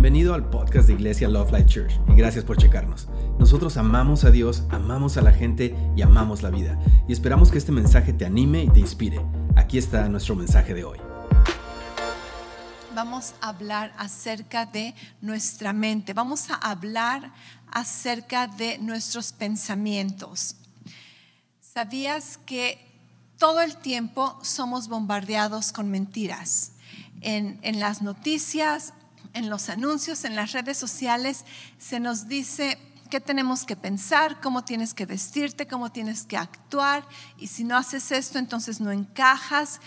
Bienvenido al podcast de Iglesia Love Life Church y gracias por checarnos. Nosotros amamos a Dios, amamos a la gente y amamos la vida. Y esperamos que este mensaje te anime y te inspire. Aquí está nuestro mensaje de hoy. Vamos a hablar acerca de nuestra mente. Vamos a hablar acerca de nuestros pensamientos. ¿Sabías que todo el tiempo somos bombardeados con mentiras? En, en las noticias, en los anuncios, en las redes sociales, se nos dice qué tenemos que pensar, cómo tienes que vestirte, cómo tienes que actuar, y si no haces esto, entonces no encajas.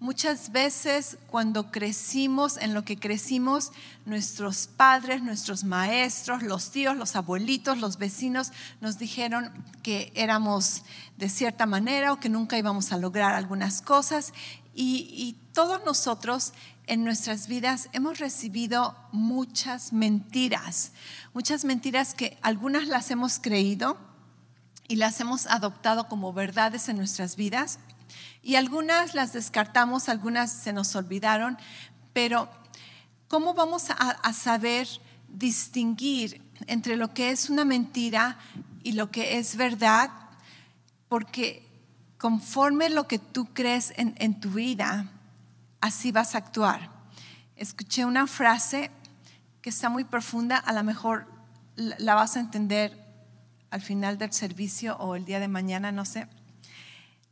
Muchas veces cuando crecimos, en lo que crecimos, nuestros padres, nuestros maestros, los tíos, los abuelitos, los vecinos nos dijeron que éramos de cierta manera o que nunca íbamos a lograr algunas cosas. Y, y todos nosotros en nuestras vidas hemos recibido muchas mentiras, muchas mentiras que algunas las hemos creído y las hemos adoptado como verdades en nuestras vidas y algunas las descartamos, algunas se nos olvidaron, pero ¿cómo vamos a, saber distinguir entre lo que es una mentira y lo que es verdad? Porque conforme lo que tú crees en, tu vida, así vas a actuar. Escuché una frase que está muy profunda, a lo mejor la vas a entender al final del servicio o el día de mañana, no sé.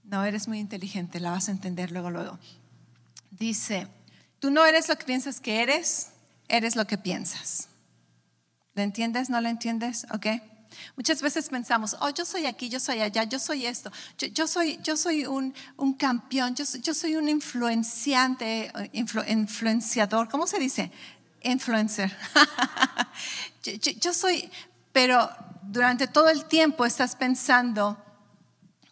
No, eres muy inteligente, la vas a entender luego, luego. Dice, tú no eres lo que piensas que eres, eres lo que piensas. ¿Le entiendes? ¿No lo entiendes? ¿Ok? Muchas veces pensamos, oh, yo soy aquí, yo soy allá, yo soy esto, yo, soy, yo soy un, un campeón, yo, yo, soy un influenciante, influenciador, ¿cómo se dice? Influencer. yo, soy, pero durante todo el tiempo estás pensando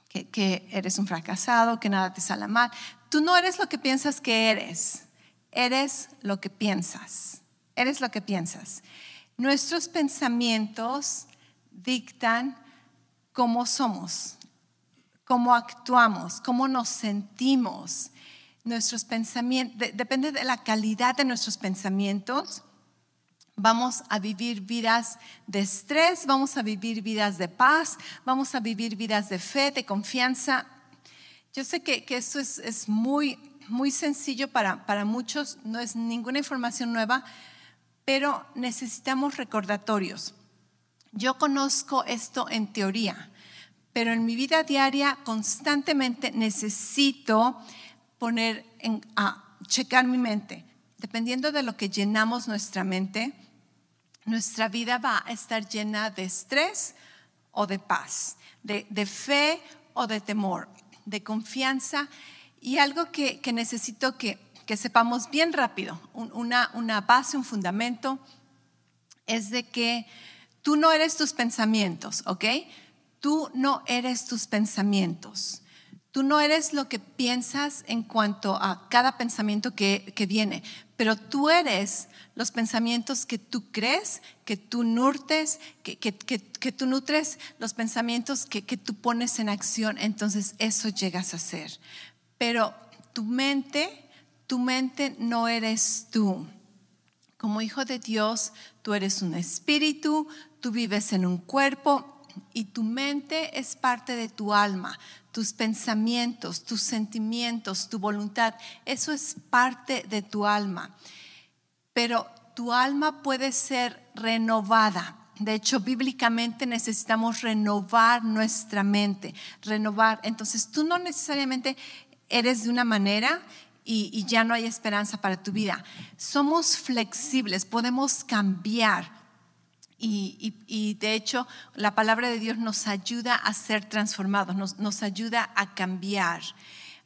que, que eres un fracasado, que nada te sale mal. Tú no eres lo que piensas que eres, eres lo que piensas, eres lo que piensas. Nuestros pensamientos dictan cómo somos, cómo actuamos, cómo nos sentimos. Nuestros pensamientos, depende de la calidad de nuestros pensamientos, vamos a vivir vidas de estrés, vamos a vivir vidas de paz, vamos a vivir vidas de fe, de confianza. Yo sé que, que esto es, es, muy, muy sencillo para, para muchos, no es ninguna información nueva, pero necesitamos recordatorios. Yo conozco esto en teoría, pero en mi vida diaria constantemente necesito poner en, a checar mi mente. Dependiendo de lo que llenamos nuestra mente, nuestra vida va a estar llena de estrés o de paz, de, fe o de temor, de confianza y algo que, necesito que, sepamos bien rápido, una, una base, un fundamento, es de que Tú no eres tus pensamientos, ¿ok? Tú no eres tus pensamientos. Tú no eres lo que piensas en cuanto a cada pensamiento que, viene, pero tú eres los pensamientos que tú crees, que tú nurtes, que, que, tú nutres, los pensamientos que, que tú pones en acción, entonces eso llegas a ser. Pero tu mente, tu mente no eres tú. Como hijo de Dios, tú eres un espíritu, tú vives en un cuerpo y tu mente es parte de tu alma, tus pensamientos, tus sentimientos, tu voluntad, eso es parte de tu alma. Pero tu alma puede ser renovada. De hecho, bíblicamente necesitamos renovar nuestra mente, renovar. Entonces, tú no necesariamente eres de una manera y, y, ya no hay esperanza para tu vida. Somos flexibles, podemos cambiar. Y, de hecho, la palabra de Dios nos ayuda a ser transformados, nos, ayuda a cambiar.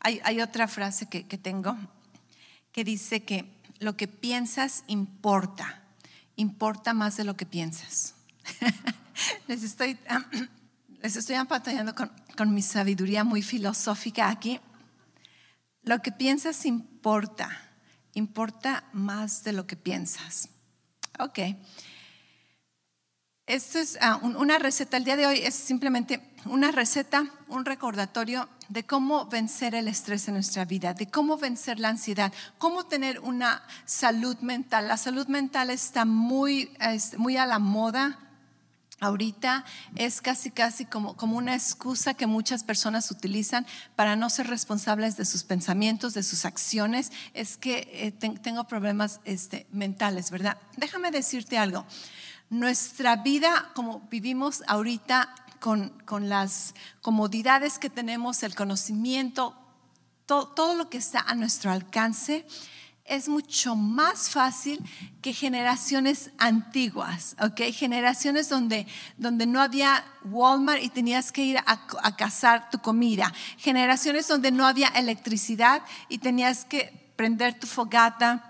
Hay, otra frase que, tengo que dice que lo que piensas importa, importa más de lo que piensas. les estoy, les estoy con, con mi sabiduría muy filosófica aquí. Lo que piensas importa, importa más de lo que piensas. Ok. Esto es ah, un- una receta, el día de hoy es simplemente una receta, un recordatorio de cómo vencer el estrés en nuestra vida, de cómo vencer la ansiedad, cómo tener una salud mental. La salud mental está muy, muy a la moda ahorita es casi casi como, como una excusa que muchas personas utilizan para no ser responsables de sus pensamientos, de sus acciones. Es que eh, ten- tengo problemas este, mentales, ¿verdad? Déjame decirte algo. Nuestra vida, como vivimos ahorita con, con las comodidades que tenemos, el conocimiento, to- todo lo que está a nuestro alcance, es mucho más fácil que generaciones antiguas, ¿ok? Generaciones donde, donde no había Walmart y tenías que ir a, a cazar tu comida. Generaciones donde no había electricidad y tenías que prender tu fogata,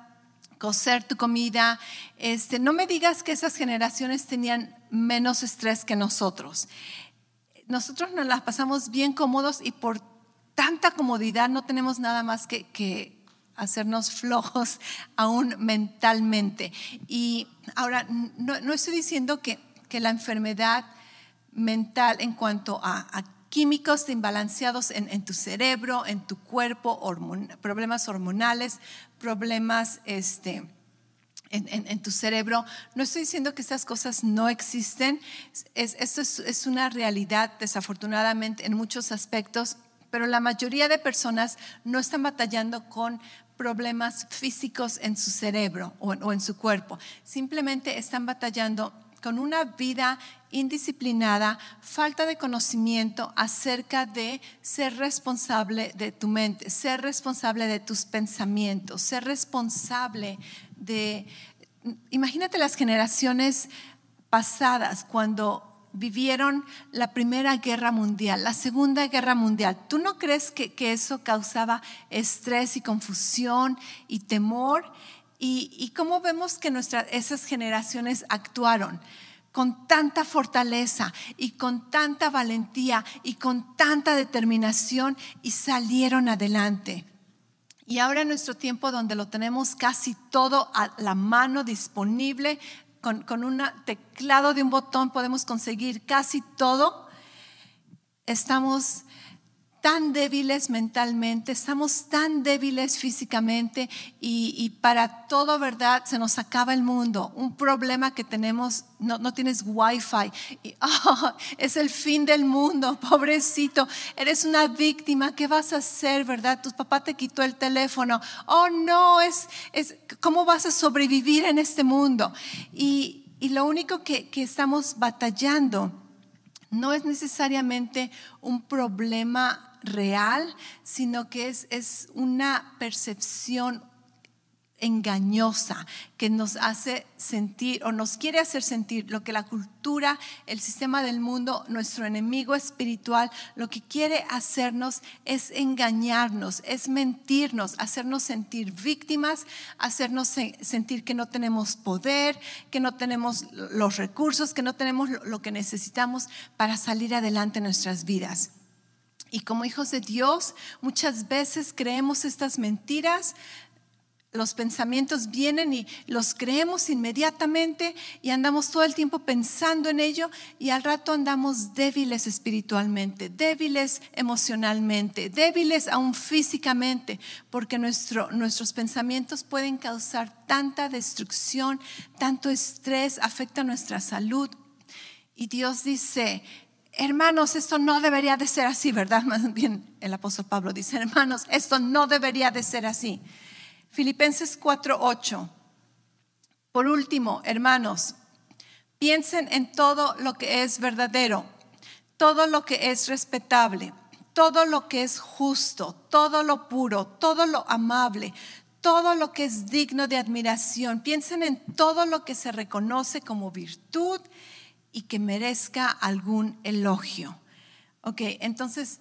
cocer tu comida. Este, no me digas que esas generaciones tenían menos estrés que nosotros. Nosotros nos las pasamos bien cómodos y por tanta comodidad no tenemos nada más que, que hacernos flojos aún mentalmente. Y ahora, no, no estoy diciendo que, que la enfermedad mental en cuanto a, químicos imbalanceados en, en tu cerebro, en tu cuerpo, problemas hormonales, problemas este, en, en- tu cerebro. No estoy diciendo que estas cosas no existen. Es- esto es, es una realidad, desafortunadamente, en muchos aspectos, pero la mayoría de personas no están batallando con problemas físicos en su cerebro o en su cuerpo. Simplemente están batallando con una vida indisciplinada, falta de conocimiento acerca de ser responsable de tu mente, ser responsable de tus pensamientos, ser responsable de... Imagínate las generaciones pasadas cuando vivieron la Primera Guerra Mundial, la Segunda Guerra Mundial. ¿Tú no crees que, que eso causaba estrés y confusión y temor? ¿Y, cómo vemos que nuestras, esas generaciones actuaron? con tanta fortaleza y con tanta valentía y con tanta determinación y salieron adelante. Y ahora en nuestro tiempo donde lo tenemos casi todo a la mano disponible, con, con un teclado de un botón podemos conseguir casi todo, estamos tan débiles mentalmente, estamos tan débiles físicamente y, para todo, ¿verdad? Se nos acaba el mundo. Un problema que tenemos, no, no tienes wifi, y, oh, es el fin del mundo, pobrecito, eres una víctima, ¿qué vas a hacer, verdad? Tu papá te quitó el teléfono, oh no, es, es ¿cómo vas a sobrevivir en este mundo? Y, y lo único que, que estamos batallando no es necesariamente un problema real, sino que es, es una percepción engañosa que nos hace sentir o nos quiere hacer sentir lo que la cultura, el sistema del mundo, nuestro enemigo espiritual, lo que quiere hacernos es engañarnos, es mentirnos, hacernos sentir víctimas, hacernos sentir que no tenemos poder, que no tenemos los recursos, que no tenemos lo que necesitamos para salir adelante en nuestras vidas. Y como hijos de Dios, muchas veces creemos estas mentiras, los pensamientos vienen y los creemos inmediatamente y andamos todo el tiempo pensando en ello y al rato andamos débiles espiritualmente, débiles emocionalmente, débiles aún físicamente, porque nuestro, nuestros pensamientos pueden causar tanta destrucción, tanto estrés, afecta nuestra salud. Y Dios dice, hermanos, esto no debería de ser así, ¿verdad? Más bien el apóstol Pablo dice, hermanos, esto no debería de ser así. Filipenses 4:8. Por último, hermanos, piensen en todo lo que es verdadero, todo lo que es respetable, todo lo que es justo, todo lo puro, todo lo amable, todo lo que es digno de admiración. Piensen en todo lo que se reconoce como virtud y que merezca algún elogio. Ok, entonces,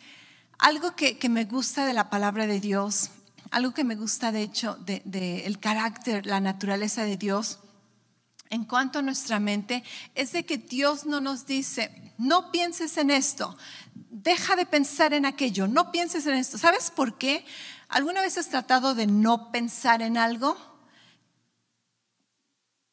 algo que, que me gusta de la palabra de Dios algo que me gusta de hecho del de, el carácter, la naturaleza de Dios en cuanto a nuestra mente es de que Dios no nos dice, no pienses en esto, deja de pensar en aquello, no pienses en esto. ¿Sabes por qué? ¿Alguna vez has tratado de no pensar en algo?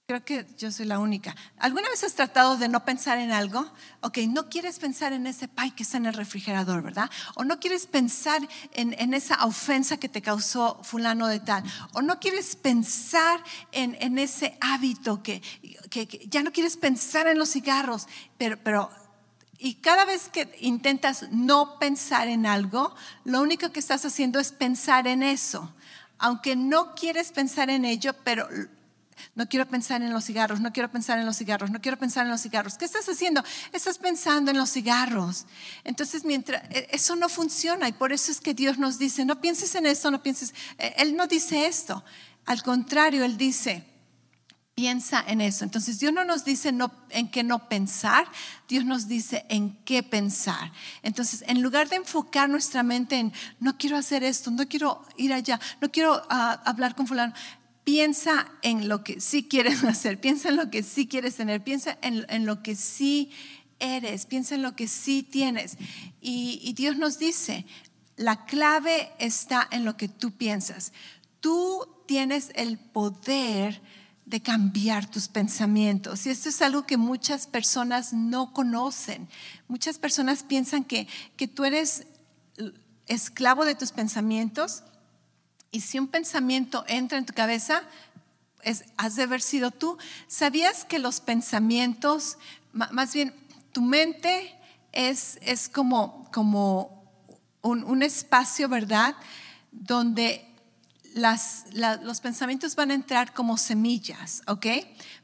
Creo que yo soy la única. ¿Alguna vez has tratado de no pensar en algo? Ok, no quieres pensar en ese pie que está en el refrigerador, ¿verdad? O no quieres pensar en, esa ofensa que te causó fulano de tal. O no quieres pensar en, ese hábito que, ya no quieres pensar en los cigarros. Pero, pero, y cada vez que intentas no pensar en algo, lo único que estás haciendo es pensar en eso. Aunque no quieres pensar en ello, pero no quiero pensar en los cigarros, no quiero pensar en los cigarros, no quiero pensar en los cigarros. ¿Qué estás haciendo? Estás pensando en los cigarros. Entonces, mientras e, eso no funciona y por eso es que Dios nos dice, no pienses en eso, no pienses. E, él no dice esto. Al contrario, Él dice, piensa en eso. Entonces, Dios no nos dice en qué no pensar, Dios nos dice en qué pensar. Entonces, en lugar de enfocar nuestra mente en, no quiero hacer esto, no quiero ir allá, no quiero ah, hablar con fulano, piensa en lo que sí quieres hacer, piensa en lo que sí quieres tener, piensa en, lo que sí eres, piensa en lo que sí tienes. Y, Dios nos dice, la clave está en lo que tú piensas. Tú tienes el poder de cambiar tus pensamientos. Y esto es algo que muchas personas no conocen. Muchas personas piensan que, que tú eres esclavo de tus pensamientos y si un pensamiento entra en tu cabeza, has de haber sido tú. ¿Sabías que los pensamientos, más bien tu mente es, es como, como un, espacio, ¿verdad? Donde las, los pensamientos van a entrar como semillas, ¿ok?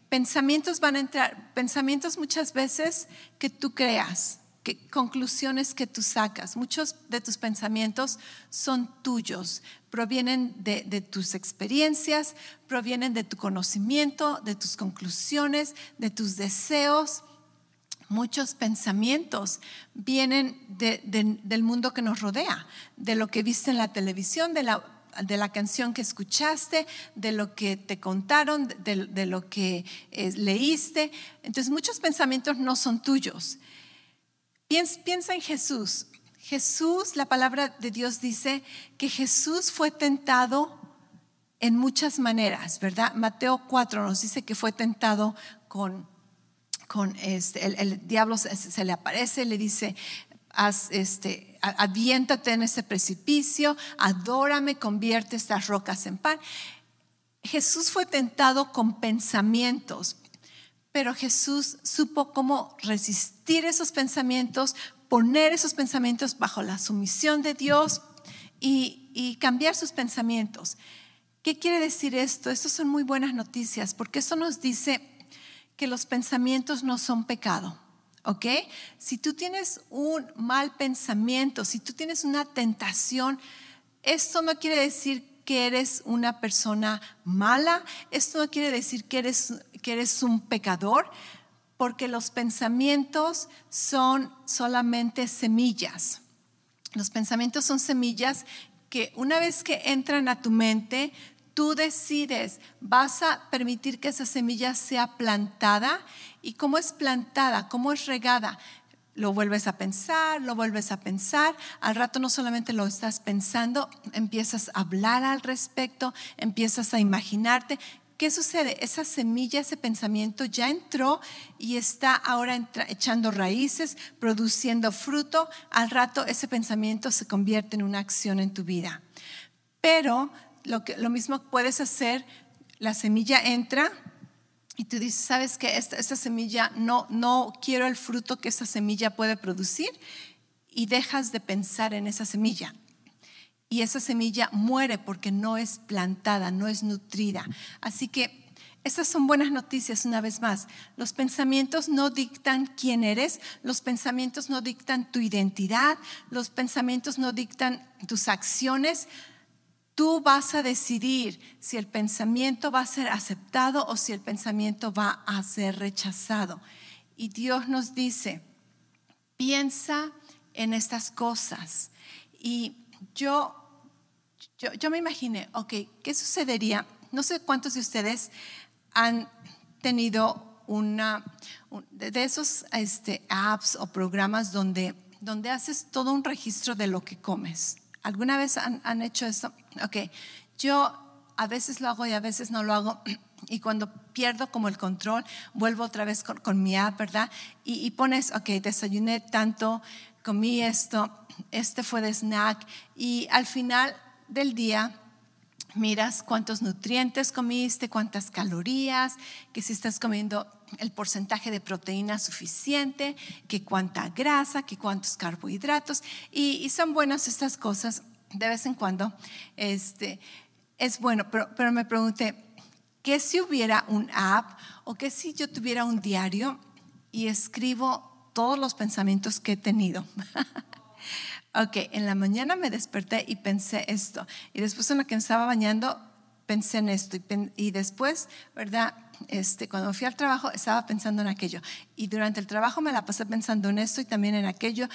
Pensamientos van a entrar, pensamientos muchas veces que tú creas, que, conclusiones que tú sacas. Muchos de tus pensamientos son tuyos, provienen de, tus experiencias, provienen de tu conocimiento, de tus conclusiones, de tus deseos. Muchos pensamientos vienen del mundo que nos rodea, de lo que viste en la televisión, de la, de la canción que escuchaste, de lo que te contaron, de, lo que eh, leíste. Entonces muchos pensamientos no son tuyos. Piensa en Jesús. Jesús, la palabra de Dios dice que Jesús fue tentado en muchas maneras, ¿verdad? Mateo 4 nos dice que fue tentado con, con este, el, diablo se, le aparece, le dice, Haz, este, aviéntate en ese precipicio, adórame, convierte estas rocas en pan. Jesús fue tentado con pensamientos, pero Jesús supo cómo resistir esos pensamientos, poner esos pensamientos bajo la sumisión de Dios y, cambiar sus pensamientos. ¿Qué quiere decir esto? Estas son muy buenas noticias porque eso nos dice que los pensamientos no son pecado. ¿Ok? Si tú tienes un mal pensamiento, si tú tienes una tentación, esto no quiere decir que eres una persona mala, esto no quiere decir que eres, que eres un pecador, porque los pensamientos son solamente semillas. Los pensamientos son semillas que una vez que entran a tu mente, tú decides, vas a permitir que esa semilla sea plantada. ¿Y cómo es plantada? ¿Cómo es regada? Lo vuelves a pensar, lo vuelves a pensar. Al rato no solamente lo estás pensando, empiezas a hablar al respecto, empiezas a imaginarte. ¿Qué sucede? Esa semilla, ese pensamiento ya entró y está ahora echando raíces, produciendo fruto. Al rato ese pensamiento se convierte en una acción en tu vida. Pero lo mismo puedes hacer, la semilla entra, y tú dices, ¿sabes que esta, semilla no, no quiero el fruto que esa semilla puede producir? Y dejas de pensar en esa semilla. Y esa semilla muere porque no es plantada, no es nutrida. Así que estas son buenas noticias una vez más. Los pensamientos no dictan quién eres, los pensamientos no dictan tu identidad, los pensamientos no dictan tus acciones, Tú vas a decidir si el pensamiento va a ser aceptado o si el pensamiento va a ser rechazado. Y Dios nos dice, piensa en estas cosas. Y yo, yo, me imaginé, ok, ¿qué sucedería? No sé cuántos de ustedes han tenido una de esos este, apps o programas donde, donde haces todo un registro de lo que comes. ¿Alguna vez han, hecho eso? Ok, yo a veces lo hago y a veces no lo hago. y cuando pierdo como el control, vuelvo otra vez con, mi app, ¿verdad? Y, y, pones, ok, desayuné tanto, comí esto, este fue de snack y al final del día miras cuántos nutrientes comiste, cuántas calorías, que si estás comiendo el porcentaje de proteína suficiente, que cuánta grasa, que cuántos carbohidratos y, son buenas estas cosas de vez en cuando. Este, es bueno, pero, pero me pregunté, ¿Qué si hubiera un app o qué si yo tuviera un diario y escribo todos los pensamientos que he tenido? ok, en la mañana me desperté y pensé esto. Y después en lo que me estaba bañando pensé en esto. Y, después, ¿verdad? Este, cuando fui al trabajo estaba pensando en aquello. Y durante el trabajo me la pasé pensando en esto y también en aquello.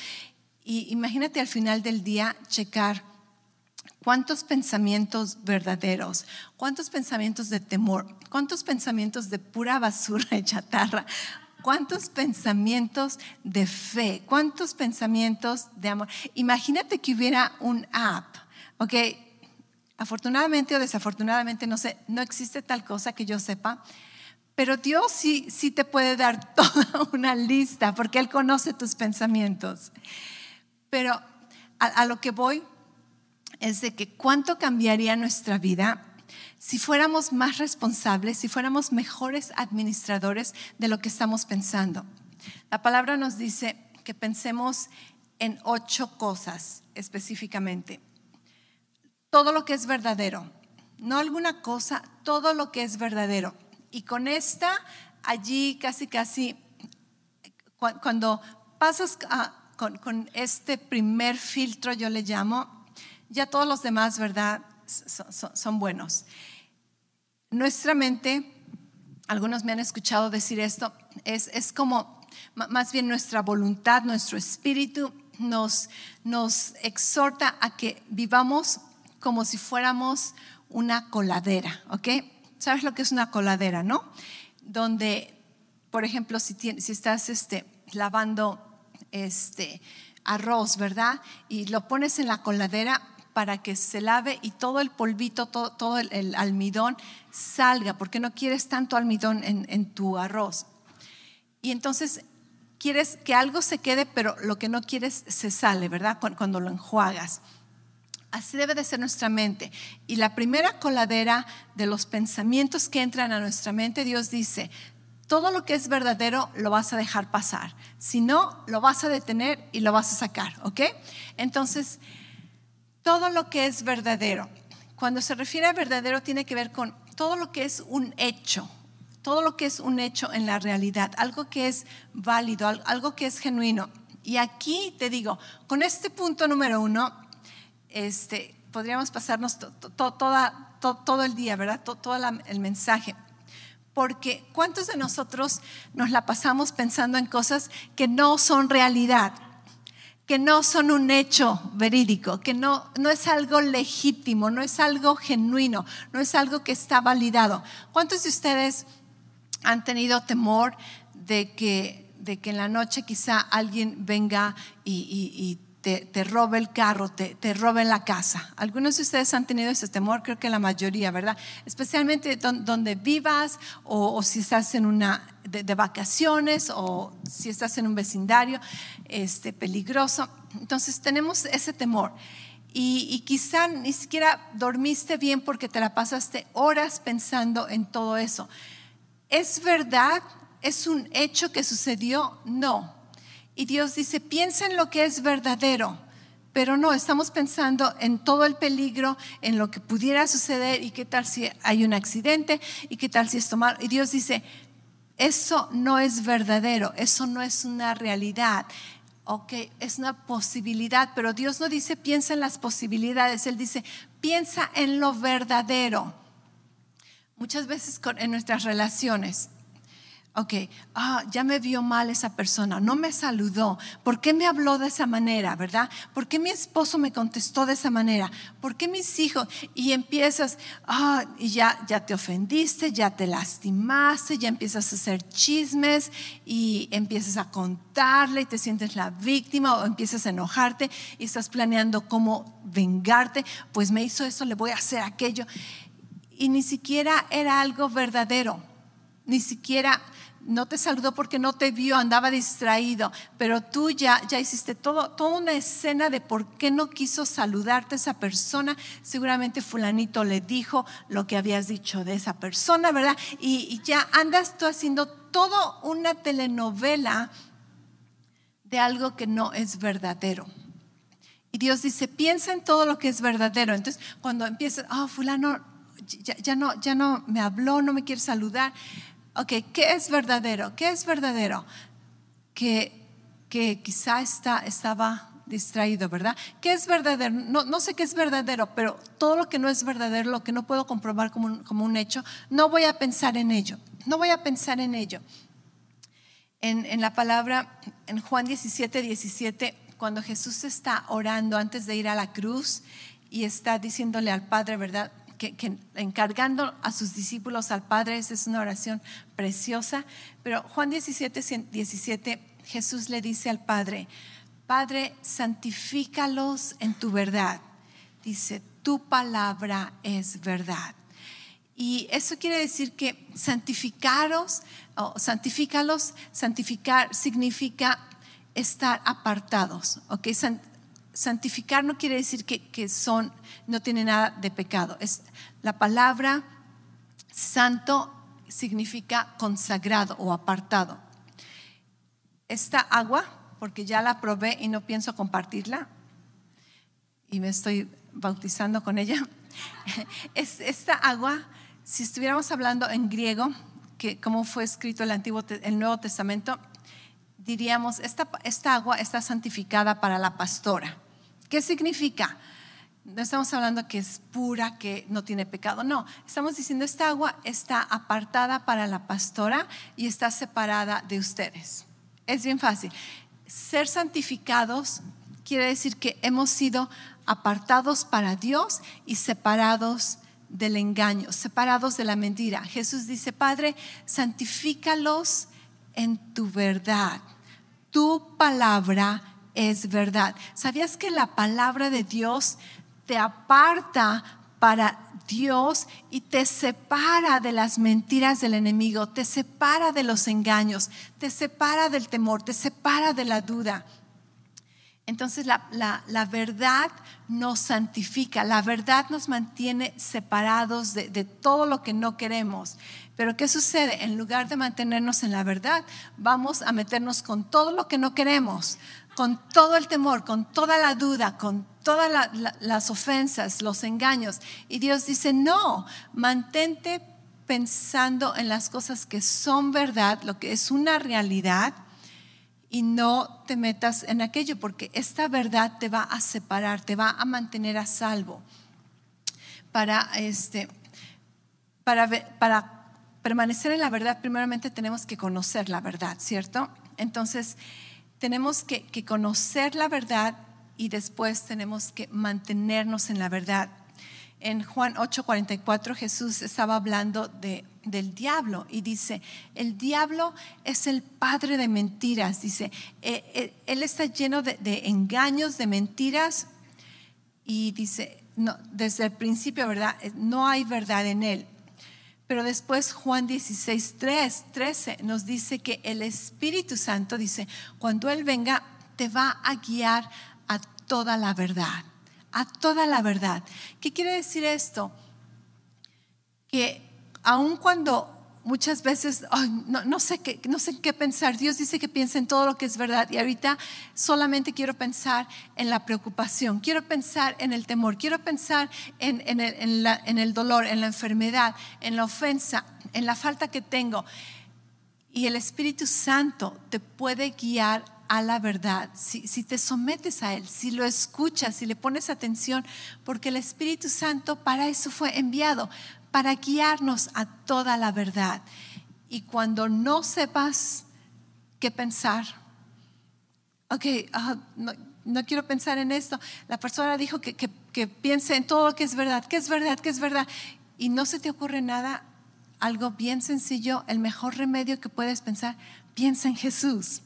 Y imagínate al final del día checar ¿Cuántos pensamientos verdaderos? ¿Cuántos pensamientos de temor? ¿Cuántos pensamientos de pura basura y chatarra? ¿Cuántos pensamientos de fe? ¿Cuántos pensamientos de amor? Imagínate que hubiera un app, ¿ok? Afortunadamente o desafortunadamente, no sé, no existe tal cosa que yo sepa, pero Dios sí, sí te puede dar toda una lista porque Él conoce tus pensamientos. Pero a, a lo que voy es de que cuánto cambiaría nuestra vida si fuéramos más responsables, si fuéramos mejores administradores de lo que estamos pensando. La palabra nos dice que pensemos en ocho cosas específicamente. Todo lo que es verdadero, no alguna cosa, todo lo que es verdadero. Y con esta, allí casi, casi, cuando pasas con, con este primer filtro, yo le llamo, ya todos los demás, ¿verdad? Son, buenos. Nuestra mente, algunos me han escuchado decir esto, es, es como más bien nuestra voluntad, nuestro espíritu nos, nos exhorta a que vivamos como si fuéramos una coladera, ¿ok? ¿Sabes lo que es una coladera, no? Donde, por ejemplo, si, si estás este, lavando este, arroz, ¿verdad? Y lo pones en la coladera, para que se lave y todo el polvito, todo, el, almidón salga, porque no quieres tanto almidón en, tu arroz. Y entonces quieres que algo se quede, pero lo que no quieres se sale, ¿verdad? Cuando, lo enjuagas. Así debe de ser nuestra mente. Y la primera coladera de los pensamientos que entran a nuestra mente, Dios dice, todo lo que es verdadero lo vas a dejar pasar. Si no, lo vas a detener y lo vas a sacar, ¿ok? Entonces, todo lo que es verdadero. Cuando se refiere a verdadero tiene que ver con todo lo que es un hecho, todo lo que es un hecho en la realidad, algo que es válido, algo que es genuino. Y aquí te digo, con este punto número uno, este, podríamos pasarnos todo el día, ¿verdad? Todo, el mensaje. Porque ¿cuántos de nosotros nos la pasamos pensando en cosas que no son realidad? que no son un hecho verídico, que no, no es algo legítimo, no es algo genuino, no es algo que está validado. ¿Cuántos de ustedes han tenido temor de que, de que en la noche quizá alguien venga y, te, robe el carro, te, te robe la casa. Algunos de ustedes han tenido ese temor, creo que la mayoría, ¿verdad? Especialmente donde vivas o, si estás en una de, vacaciones o si estás en un vecindario este, peligroso. Entonces tenemos ese temor. Y, y, quizá ni siquiera dormiste bien porque te la pasaste horas pensando en todo eso. ¿Es verdad? ¿Es un hecho que sucedió? No. Y Dios dice, piensa en lo que es verdadero. Pero no, estamos pensando en todo el peligro, en lo que pudiera suceder y qué tal si hay un accidente y qué tal si esto malo. Y Dios dice, eso no es verdadero, eso no es una realidad. Ok, es una posibilidad, pero Dios no dice piensa en las posibilidades, Él dice piensa en lo verdadero. Muchas veces en nuestras relaciones ok, ah, ya me vio mal esa persona, no me saludó, ¿por qué me habló de esa manera, verdad? ¿Por qué mi esposo me contestó de esa manera? ¿Por qué mis hijos? Y empiezas, ah, y ya, ya te ofendiste, ya te lastimaste, ya empiezas a hacer chismes y empiezas a contarle y te sientes la víctima o empiezas a enojarte y estás planeando cómo vengarte, pues me hizo eso, le voy a hacer aquello. y ni siquiera era algo verdadero, ni siquiera no te saludó porque no te vio, andaba distraído, pero tú ya, ya hiciste todo, toda una escena de por qué no quiso saludarte esa persona. Seguramente fulanito le dijo lo que habías dicho de esa persona, ¿verdad? Y, ya andas tú haciendo toda una telenovela de algo que no es verdadero. Y Dios dice, piensa en todo lo que es verdadero. Entonces, cuando empiezas, oh, fulano ya, ya, no, ya no me habló, no me quiere saludar. Ok, ¿qué es verdadero? ¿Qué es verdadero? Que, que quizá está, estaba distraído, ¿verdad? ¿Qué es verdadero? No, no, sé qué es verdadero, pero todo lo que no es verdadero, lo que no puedo comprobar como un, como un hecho, no voy a pensar en ello. No voy a pensar en ello. En, en la palabra, en Juan 17, 17, cuando Jesús está orando antes de ir a la cruz y está diciéndole al Padre, ¿verdad? Que, encargando a sus discípulos al Padre, esa es una oración preciosa, pero Juan 17, 17, Jesús le dice al Padre, Padre, santifícalos en tu verdad. Dice, tu palabra es verdad. Y eso quiere decir que santificaros, o santifícalos, santificar significa estar apartados, ¿ok? Santificar no quiere decir que, son, no tiene nada de pecado. Es, la palabra santo significa consagrado o apartado. Esta agua, porque ya la probé y no pienso compartirla, y me estoy bautizando con ella, es esta agua, si estuviéramos hablando en griego, que como fue escrito el, Antiguo, el Nuevo Testamento, diríamos, esta, esta agua está santificada para la pastora. ¿Qué significa? No estamos hablando que es pura, que no tiene pecado. No, estamos diciendo esta agua está apartada para la pastora y está separada de ustedes. Es bien fácil. Ser santificados quiere decir que hemos sido apartados para Dios y separados del engaño, separados de la mentira. Jesús dice, Padre, santifícalos en tu verdad. Tu palabra es verdad. ¿Sabías que la palabra de Dios te aparta para Dios y te separa de las mentiras del enemigo, te separa de los engaños, te separa del temor, te separa de la duda? Entonces la, verdad nos santifica, la verdad nos mantiene separados de, de, todo lo que no queremos. Pero ¿qué sucede? En lugar de mantenernos en la verdad, vamos a meternos con todo lo que no queremos, con todo el temor, con toda la duda, con todas las ofensas, los engaños. Y Dios dice, no, mantente pensando en las cosas que son verdad, lo que es una realidad, y no te metas en aquello, porque esta verdad te va a separar, te va a mantener a salvo. Para, este, para, permanecer en la verdad, primeramente tenemos que conocer la verdad, ¿cierto? Entonces, tenemos que, conocer la verdad y después tenemos que mantenernos en la verdad. En Juan 8:44 Jesús estaba hablando de, del diablo y dice, el diablo es el padre de mentiras, dice, eh, eh, él está lleno de, engaños, de mentiras y dice, no, desde el principio, ¿verdad? No hay verdad en él. Pero después Juan 16, 3, 13 nos dice que el Espíritu Santo dice, cuando Él venga, te va a guiar a toda la verdad, a toda la verdad. ¿Qué quiere decir esto? Que aun cuando muchas veces no, sé qué, no sé qué pensar. Dios dice que piense en todo lo que es verdad y ahorita solamente quiero pensar en la preocupación, quiero pensar en el temor, quiero pensar en, el, en el dolor, en la enfermedad, en la ofensa, en la falta que tengo. Y el Espíritu Santo te puede guiar a la verdad, si, si, te sometes a Él, si lo escuchas, si le pones atención, porque el Espíritu Santo para eso fue enviado, para guiarnos a toda la verdad. Y cuando no sepas qué pensar, ok, ah, no, quiero pensar en esto, la persona dijo que, que, piense en todo lo que es verdad, que es verdad, que es verdad, y no se te ocurre nada, algo bien sencillo, el mejor remedio que puedes pensar, piensa en Jesús,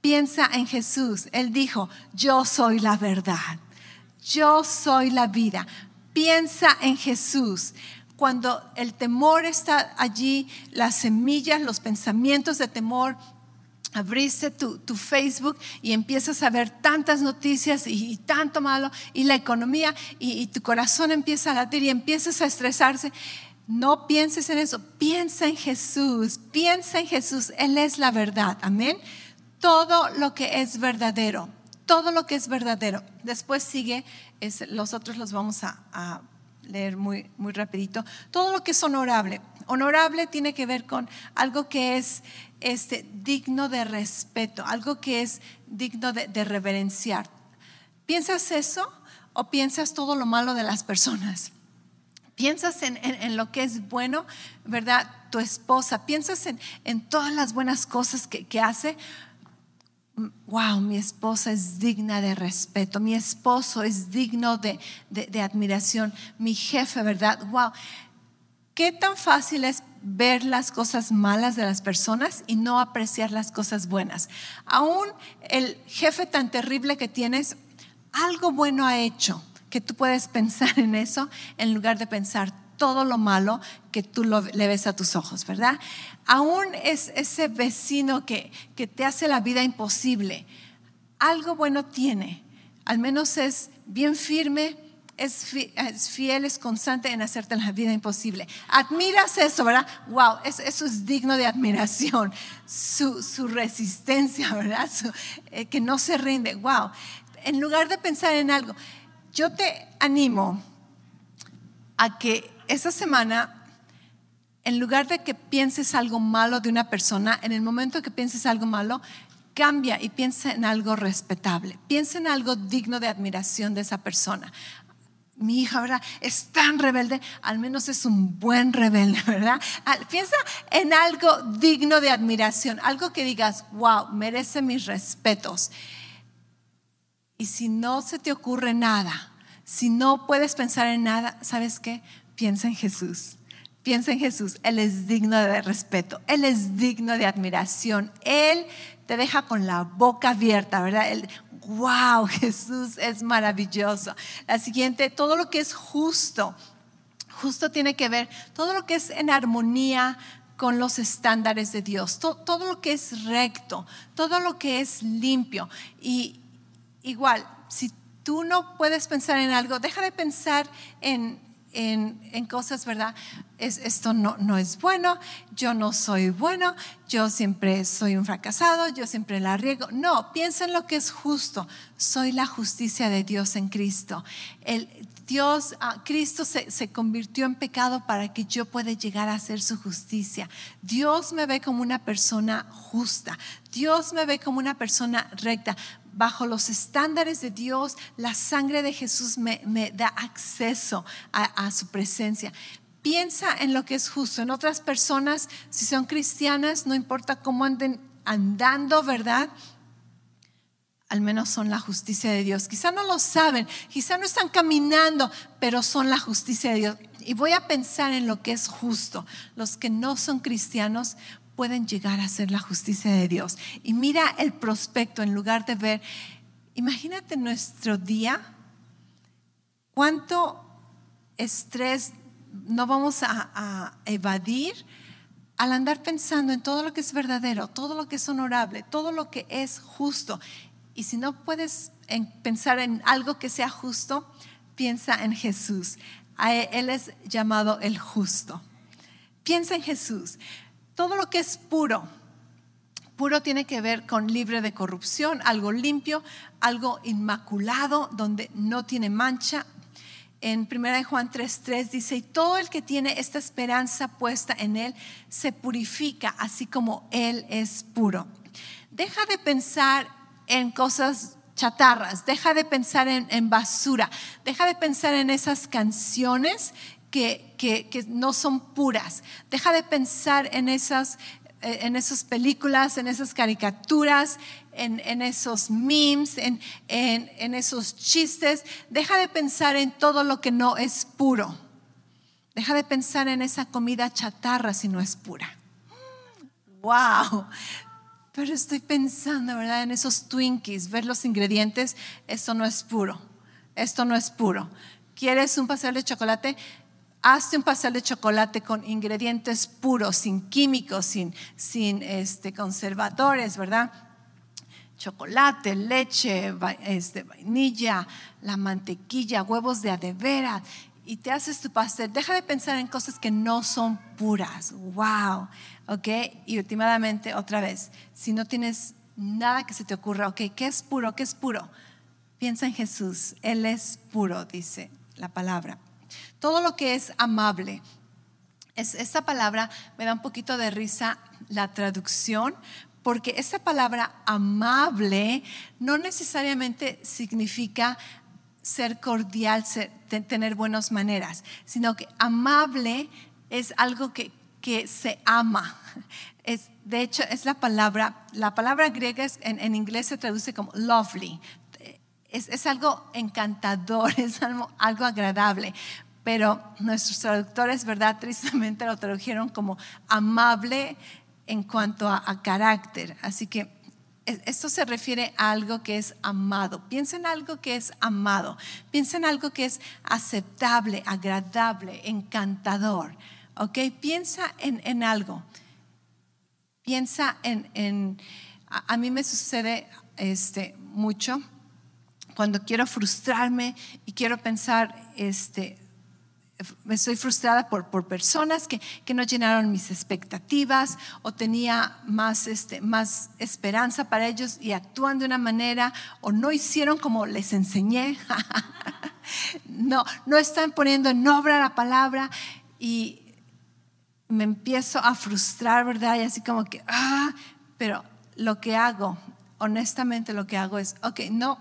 piensa en Jesús. Él dijo, yo soy la verdad, yo soy la vida. Piensa en Jesús cuando el temor está allí, las semillas, los pensamientos de temor, abriste tu, Facebook y empiezas a ver tantas noticias y, tanto malo y la economía y, tu corazón empieza a latir y empiezas a estresarse. No pienses en eso, piensa en Jesús, piensa en Jesús, Él es la verdad, amén. Todo lo que es verdadero, todo lo que es verdadero. Después sigue, los otros los vamos a, leer muy, muy rapidito. Todo lo que es honorable. Honorable tiene que ver con algo que es este, digno de respeto, algo que es digno de, reverenciar. ¿Piensas eso o piensas todo lo malo de las personas? piensas en, lo que es bueno, ¿verdad? Tu esposa, piensas en, todas las buenas cosas que, hace. Wow, mi esposa es digna de respeto, mi esposo es digno de, de admiración, mi jefe, ¿verdad? Wow, ¿qué tan fácil es ver las cosas malas de las personas y no apreciar las cosas buenas. Aún el jefe tan terrible que tienes, algo bueno ha hecho, que tú puedes pensar en eso en lugar de pensar todo lo malo que tú le ves a tus ojos, ¿verdad? Aún es ese vecino que, que te hace la vida imposible, algo bueno tiene, al menos es bien firme, es, fiel, es constante en hacerte la vida imposible. Admiras eso, ¿verdad? Wow, eso, es digno de admiración. Su, resistencia, ¿verdad? Eh, que no se rinde. Wow. En lugar de pensar en algo, yo te animo a que esa semana, en lugar de que pienses algo malo de una persona, en el momento que pienses algo malo, cambia y piensa en algo respetable, piensa en algo digno de admiración de esa persona mi hija, ¿verdad? Es tan rebelde, al menos es un buen rebelde, ¿verdad? Piensa en algo digno de admiración, algo que digas, wow, merece mis respetos. Y si no se te ocurre nada, si no puedes pensar en nada, ¿sabes qué? Piensa en Jesús. Piensa en Jesús. Él es digno de respeto. Él es digno de admiración. Él te deja con la boca abierta, ¿verdad? Él, wow, Jesús es maravilloso. La siguiente, todo lo que es justo, justo tiene que ver, todo lo que es en armonía con los estándares de Dios, todo, lo que es recto, todo lo que es limpio. Y igual, si tú no puedes pensar en algo, deja de pensar en, en, cosas, ¿verdad? Es, esto no, no es bueno, yo no soy bueno, yo siempre soy un fracasado, yo siempre la riego. No, piensa en lo que es justo. Soy la justicia de Dios en Cristo. El, Dios, ah, Cristo se, se, convirtió en pecado para que yo pueda llegar a ser su justicia. Dios me ve como una persona justa. Dios me ve como una persona recta bajo los estándares de Dios, la sangre de Jesús me, da acceso a, su presencia. Piensa en lo que es justo. En otras personas, si son cristianas, no importa cómo anden andando, ¿verdad? Al menos son la justicia de Dios. Quizá no lo saben, quizá no están caminando, pero son la justicia de Dios. Y voy a pensar en lo que es justo. Los que no son cristianos pueden llegar a ser la justicia de Dios. Y mira el prospecto en lugar de ver, imagínate nuestro día, cuánto estrés no vamos a, evadir al andar pensando en todo lo que es verdadero, todo lo que es honorable, todo lo que es justo. Y si no puedes pensar en algo que sea justo, piensa en Jesús. Él es llamado el justo. Piensa en Jesús todo lo que es puro. Puro tiene que ver con libre de corrupción, algo limpio, algo inmaculado, donde no tiene mancha. En 1 Juan 3:3 dice, y todo el que tiene esta esperanza puesta en Él se purifica, así como Él es puro. Deja de pensar en cosas chatarras, deja de pensar en, en basura, deja de pensar en esas canciones que, no son puras. Deja de pensar en esas, eh, en esas películas, en esas caricaturas, en, esos memes, en, en, esos chistes. Deja de pensar en todo lo que no es puro. Deja de pensar en esa comida chatarra si no es pura. ¡Wow! Pero estoy pensando, ¿verdad? En esos Twinkies, ver los ingredientes, esto no es puro. Esto no es puro. ¿Quieres un pastel de chocolate? Hazte un pastel de chocolate con ingredientes puros, sin químicos, sin, sin este, conservadores, ¿verdad? Chocolate, leche, este, vainilla, la mantequilla, huevos de adevera. Y te haces tu pastel. Deja de pensar en cosas que no son puras. ¡Wow! ¿Ok? Y últimamente, otra vez, si no tienes nada que se te ocurra, ¿ok? ¿Qué es puro? ¿Qué es puro? Piensa en Jesús. Él es puro, dice la palabra. Todo lo que es amable. Es, esta palabra me da un poquito de risa la traducción, porque esa palabra amable no necesariamente significa ser cordial, tener buenas maneras, sino que amable es algo que, se ama. De hecho, es la palabra, la palabra griega en, inglés se traduce como lovely. Es, algo encantador, es algo agradable pero nuestros traductores, ¿verdad? Tristemente lo tradujeron como amable en cuanto a, carácter. Así que esto se refiere a algo que es amado. Piensa en algo que es amado. Piensa en algo que es aceptable, agradable, encantador. ¿Ok? Piensa en, algo. Piensa en, a, mí me sucede este, mucho cuando quiero frustrarme y quiero pensar, este, estoy frustrada por, por personas que, que, no llenaron mis expectativas o tenía más, este, más esperanza para ellos y actúan de una manera o no hicieron como les enseñé. no, no están poniendo en obra la palabra y me empiezo a frustrar, ¿verdad? Y así como que, ah, pero lo que hago, honestamente lo que hago es, ok, no,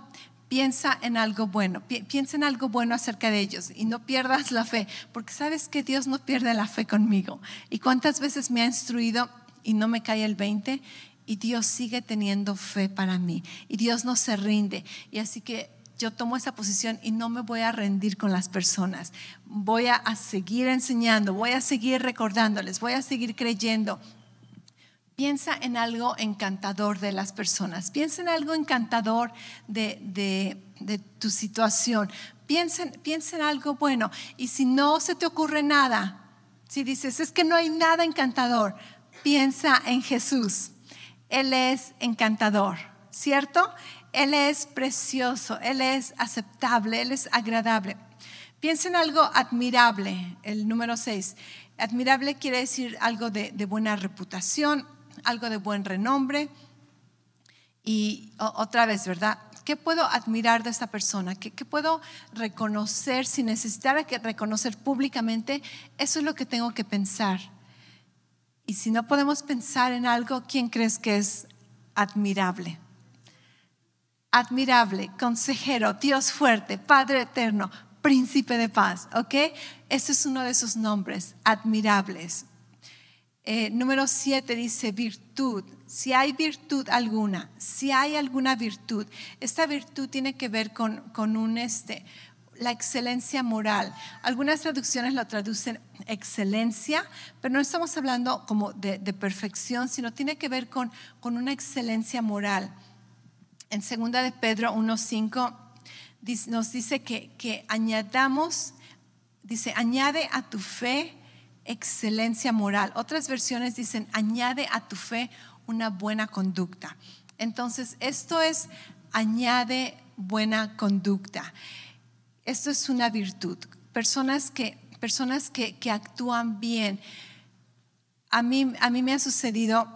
piensa en algo bueno, piensa en algo bueno acerca de ellos y no pierdas la fe, porque sabes que Dios no pierde la fe conmigo. ¿Y cuántas veces me ha instruido y no me cae el 20? Y Dios sigue teniendo fe para mí. Y Dios no se rinde. Y así que yo tomo esa posición y no me voy a rendir con las personas. Voy a, seguir enseñando, voy a seguir recordándoles, voy a seguir creyendo Piensa en algo encantador de las personas. Piensa en algo encantador de, tu situación. Piensa, en algo bueno. Y si no se te ocurre nada, si dices, es que no hay nada encantador, piensa en Jesús. Él es encantador, ¿cierto? Él es precioso, Él es aceptable, Él es agradable. Piensa en algo admirable, el número 6. Admirable quiere decir algo de buena reputación, algo de buen renombre. Y otra vez, ¿verdad? ¿Qué puedo admirar de esta persona? ¿Qué, puedo reconocer si necesitara que reconocer públicamente? Eso es lo que tengo que pensar. Y si no podemos pensar en algo, ¿quién crees que es admirable? Admirable, consejero, Dios fuerte, Padre eterno, príncipe de paz, ¿ok? Ese es uno de sus nombres, admirables. Eh, número 7 dice virtud. Si hay virtud alguna, si hay alguna virtud, esta virtud tiene que ver con, con un este, la excelencia moral. Algunas traducciones lo traducen excelencia, pero no estamos hablando como de, perfección, sino tiene que ver con, con una excelencia moral. En segunda de Pedro 1.5 nos dice que, que añadamos, dice, añade a tu fe excelencia moral. Otras versiones dicen, añade a tu fe una buena conducta. Entonces, esto es, añade buena conducta. Esto es una virtud. Personas que, personas que, actúan bien. A mí, a mí me ha sucedido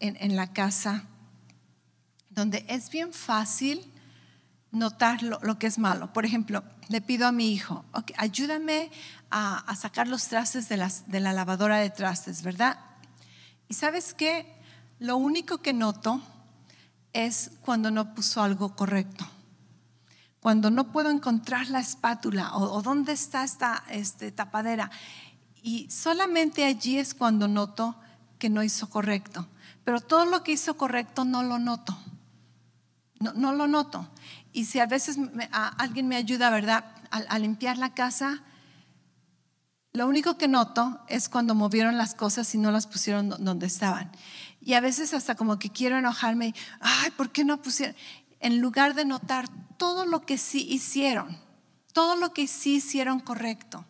en, la casa donde es bien fácil notar lo, que es malo. Por ejemplo, le pido a mi hijo, ayúdame a, sacar los trastes de, de la lavadora de trastes, ¿verdad? Y sabes qué? Lo único que noto es cuando no puso algo correcto. Cuando no puedo encontrar la espátula o, dónde está esta este, tapadera. Y solamente allí es cuando noto que no hizo correcto. Pero todo lo que hizo correcto no lo noto. No, no lo noto. Y si a veces alguien me ayuda, ¿verdad? a limpiar la casa, lo único que noto es cuando movieron las cosas y no las pusieron donde estaban. Y a veces hasta como que quiero enojarme, ay, ¿por qué no pusieron? En lugar de notar todo lo que sí hicieron, todo lo que sí hicieron correcto,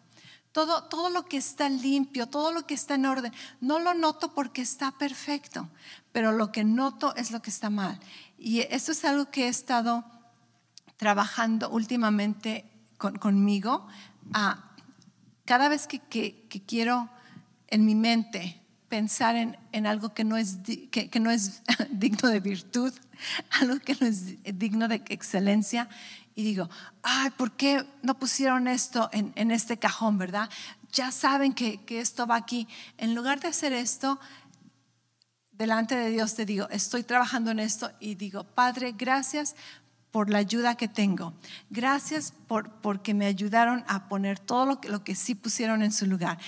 todo, todo lo que está limpio, todo lo que está en orden. No lo noto porque está perfecto, pero lo que noto es lo que está mal. Y esto es algo que he estado trabajando últimamente conmigo. Ah, cada vez que, quiero en mi mente pensar en, algo que no, es, que, no es digno de virtud, algo que no es digno de excelencia, y digo, ay, ¿por qué no pusieron esto en, este cajón, verdad? Ya saben que, esto va aquí. En lugar de hacer esto, delante de Dios te digo, estoy trabajando en esto y digo, Padre, gracias por la ayuda que tengo. Gracias por porque me ayudaron a poner todo lo que, lo que sí pusieron en su lugar.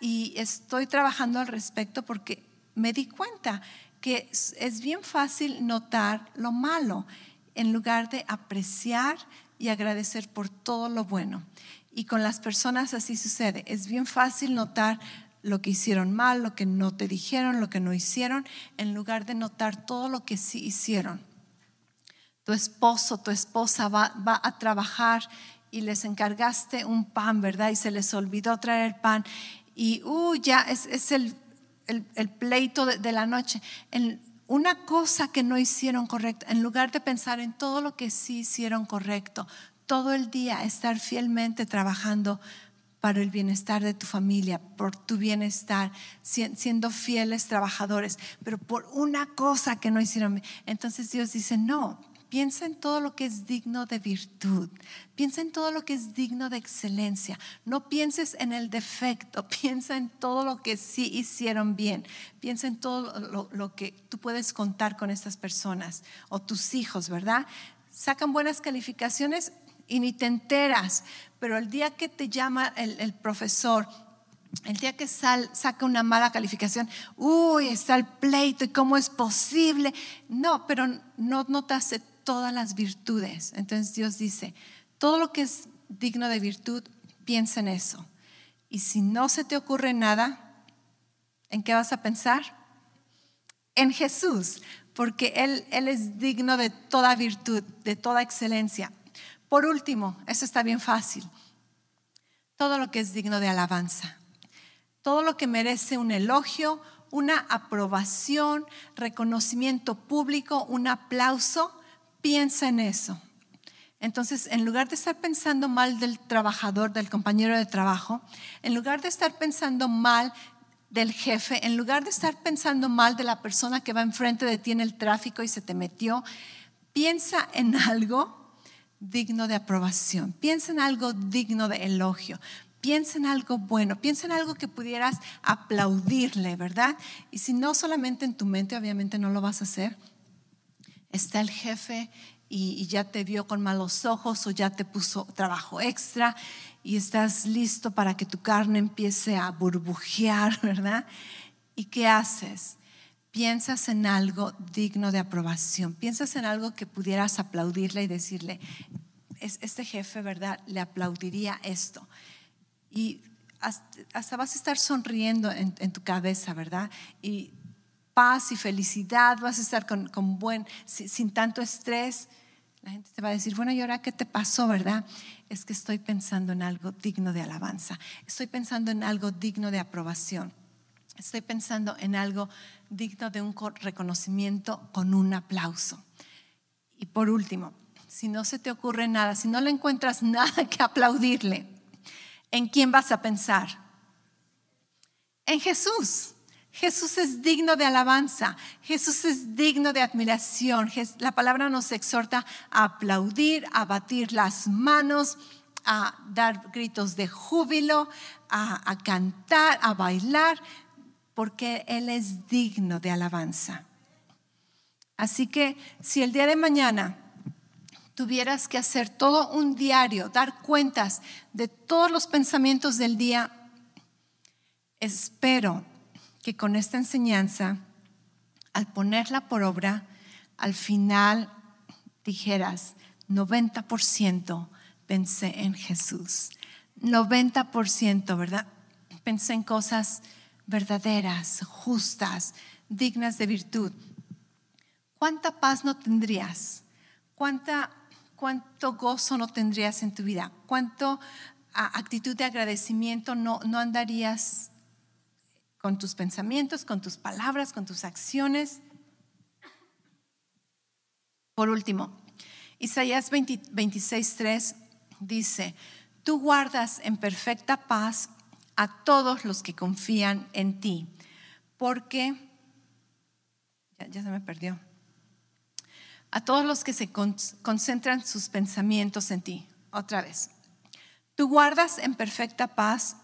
y estoy trabajando al respecto porque me di cuenta que es bien fácil notar lo malo en lugar de apreciar y agradecer por todo lo bueno. Y con las personas así sucede. Es bien fácil notar lo que hicieron mal, lo que no te dijeron, lo que no hicieron, en lugar de notar todo lo que sí hicieron. Tu esposo, tu esposa va, a trabajar y les encargaste un pan, ¿verdad? Y se les olvidó traer el pan. Y, uh, ya es, el, pleito de, la noche. En, una cosa que no hicieron correcto, en lugar de pensar en todo lo que sí hicieron correcto, todo el día estar fielmente trabajando para el bienestar de tu familia, por tu bienestar, siendo fieles trabajadores, pero por una cosa que no hicieron. Entonces Dios dice, no, Piensa en todo lo que es digno de virtud. Piensa en todo lo que es digno de excelencia. No pienses en el defecto. Piensa en todo lo que sí hicieron bien. Piensa en todo lo, que tú puedes contar con estas personas o tus hijos, ¿verdad? Sacan buenas calificaciones y ni te enteras. Pero el día que te llama el, profesor el día que sal, saca una mala calificación, uy, está el pleito y cómo es posible. No, pero no notas todas las virtudes. Entonces Dios dice, todo lo que es digno de virtud, piensa en eso. Y si no se te ocurre nada, ¿en qué vas a pensar? En Jesús, porque Él, Él es digno de toda virtud, de toda excelencia. Por último, eso está bien fácil, todo lo que es digno de alabanza, todo lo que merece un elogio, una aprobación, reconocimiento público, un aplauso, piensa en eso. Entonces, en lugar de estar pensando mal del trabajador, del compañero de trabajo, en lugar de estar pensando mal del jefe, en lugar de estar pensando mal de la persona que va enfrente de ti en el tráfico y se te metió, piensa en algo digno de aprobación, piensa en algo digno de elogio, piensa en algo bueno, piensa en algo que pudieras aplaudirle, ¿verdad? Y si no solamente en tu mente, obviamente no lo vas a hacer, está el jefe y, ya te vio con malos ojos o ya te puso trabajo extra y estás listo para que tu carne empiece a burbujear, ¿verdad? ¿Y qué haces? Piensas en algo digno de aprobación, piensas en algo que pudieras aplaudirle y decirle, este jefe, ¿verdad? Le aplaudiría esto. Y hasta, vas a estar sonriendo en, en, tu cabeza, ¿verdad? Y paz y felicidad, vas a estar con, buen, sin, tanto estrés. La gente te va a decir, bueno, ¿y ahora qué te pasó, verdad? Es que estoy pensando en algo digno de alabanza, estoy pensando en algo digno de aprobación, estoy pensando en algo digno de un reconocimiento con un aplauso. Y por último, si no se te ocurre nada, si no le encuentras nada que aplaudirle, ¿en quién vas a pensar? En Jesús. Jesús es digno de alabanza, Jesús es digno de admiración. La palabra nos exhorta a aplaudir, a batir las manos, a dar gritos de júbilo, a, cantar, a bailar, porque Él es digno de alabanza. Así que si el día de mañana tuvieras que hacer todo un diario, dar cuentas de todos los pensamientos del día, espero que con esta enseñanza, al ponerla por obra, al final dijeras, 90% pensé en Jesús. 90%, ¿verdad? Pensé en cosas verdaderas, justas, dignas de virtud. ¿Cuánta paz no tendrías? ¿Cuánta, ¿Cuánto gozo no tendrías en tu vida? ¿Cuánto actitud de agradecimiento, no, no andarías con tus pensamientos, con tus palabras, con tus acciones. Por último, Isaías 26.3 dice, tú guardas en perfecta paz a todos los que confían en ti, porque, ya, se me perdió, a todos los que se concentran sus pensamientos en ti, otra vez. Tú guardas en perfecta paz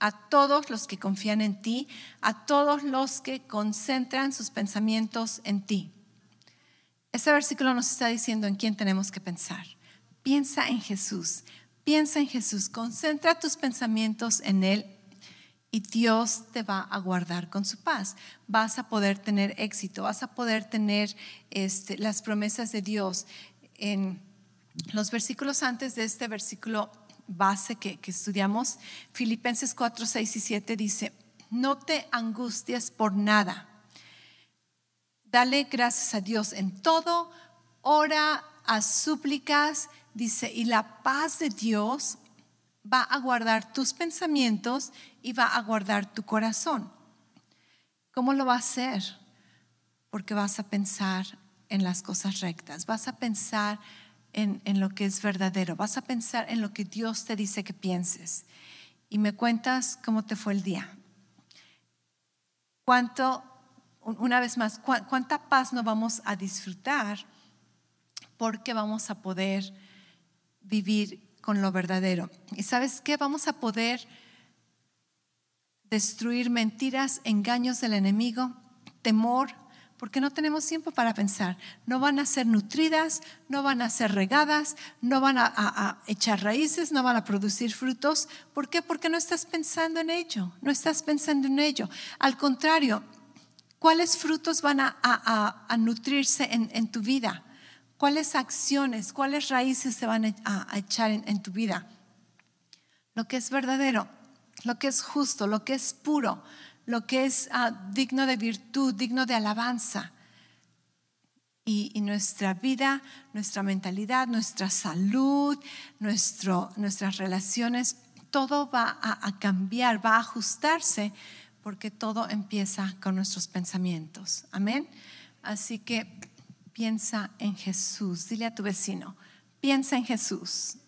a todos los que confían en ti, a todos los que concentran sus pensamientos en ti. Este versículo nos está diciendo en quién tenemos que pensar. Piensa en Jesús, piensa en Jesús, concentra tus pensamientos en Él y Dios te va a guardar con su paz. Vas a poder tener éxito, vas a poder tener este, las promesas de Dios. En los versículos antes de este versículo base que, estudiamos, Filipenses 4, 6 y 7 dice, no te angusties por nada. Dale gracias a Dios en todo, ora a súplicas, dice, y la paz de Dios va a guardar tus pensamientos y va a guardar tu corazón. ¿Cómo lo va a hacer? Porque vas a pensar en las cosas rectas, vas a pensar en, lo que es verdadero, vas a pensar en lo que Dios te dice que pienses. Y me cuentas cómo te fue el día. Cuánto, una vez más, cuánta paz no vamos a disfrutar porque vamos a poder vivir con lo verdadero. ¿Y sabes qué? Vamos a poder destruir mentiras, engaños del enemigo, temor, porque no tenemos tiempo para pensar. No van a ser nutridas, no van a ser regadas, no van a, echar raíces, no van a producir frutos. ¿Por qué? Porque no estás pensando en ello, no estás pensando en ello. Al contrario, ¿cuáles frutos van a, nutrirse en, tu vida? ¿Cuáles acciones, cuáles raíces se van a, echar en tu vida? Lo que es verdadero, lo que es justo, lo que es puro, lo que es ah, digno de virtud, digno de alabanza. Y, nuestra vida, nuestra mentalidad, nuestra salud, nuestro, nuestras relaciones, todo va a, cambiar, va a ajustarse, porque todo empieza con nuestros pensamientos. Amén. Así que piensa en Jesús. Dile a tu vecino, piensa en Jesús.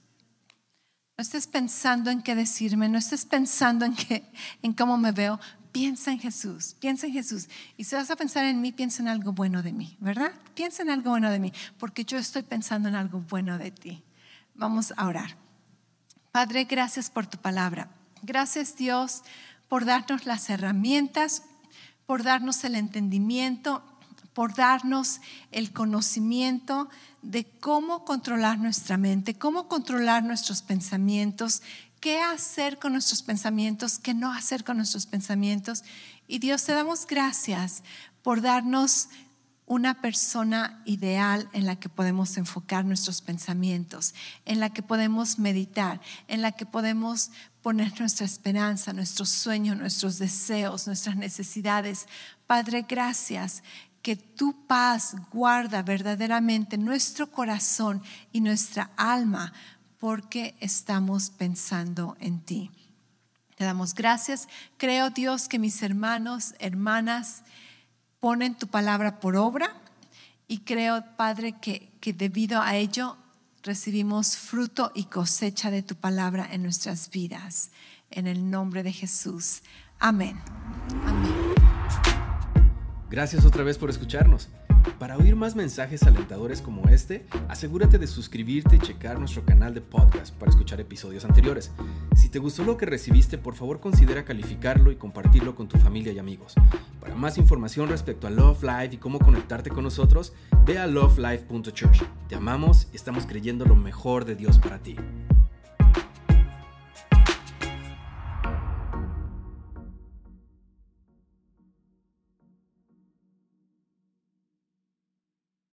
No estés pensando en qué decirme, no estés pensando en, qué, en cómo me veo, piensa en Jesús, piensa en Jesús. Y si vas a pensar en mí, piensa en algo bueno de mí, ¿verdad? Piensa en algo bueno de mí, porque yo estoy pensando en algo bueno de ti. Vamos a orar. Padre, gracias por tu palabra. Gracias Dios por darnos las herramientas, por darnos el entendimiento, por darnos el conocimiento de cómo controlar nuestra mente, cómo controlar nuestros pensamientos, qué hacer con nuestros pensamientos, qué no hacer con nuestros pensamientos. Y Dios, te damos gracias por darnos una persona ideal en la que podemos enfocar nuestros pensamientos, en la que podemos meditar, en la que podemos poner nuestra esperanza, nuestros sueños, nuestros deseos, nuestras necesidades. Padre, gracias que tu paz guarda verdaderamente nuestro corazón y nuestra alma porque estamos pensando en ti. Te damos gracias. Creo, Dios, que mis hermanos, hermanas ponen tu palabra por obra y creo, Padre, que, que debido a ello recibimos fruto y cosecha de tu palabra en nuestras vidas. En el nombre de Jesús. Amén. Amén. Gracias otra vez por escucharnos. Para oír más mensajes alentadores como este, asegúrate de suscribirte y checar nuestro canal de podcast para escuchar episodios anteriores. Si te gustó lo que recibiste, por favor considera calificarlo y compartirlo con tu familia y amigos. Para más información respecto a Love Life y cómo conectarte con nosotros, ve a lovelife.church. Te amamos y estamos creyendo lo mejor de Dios para ti.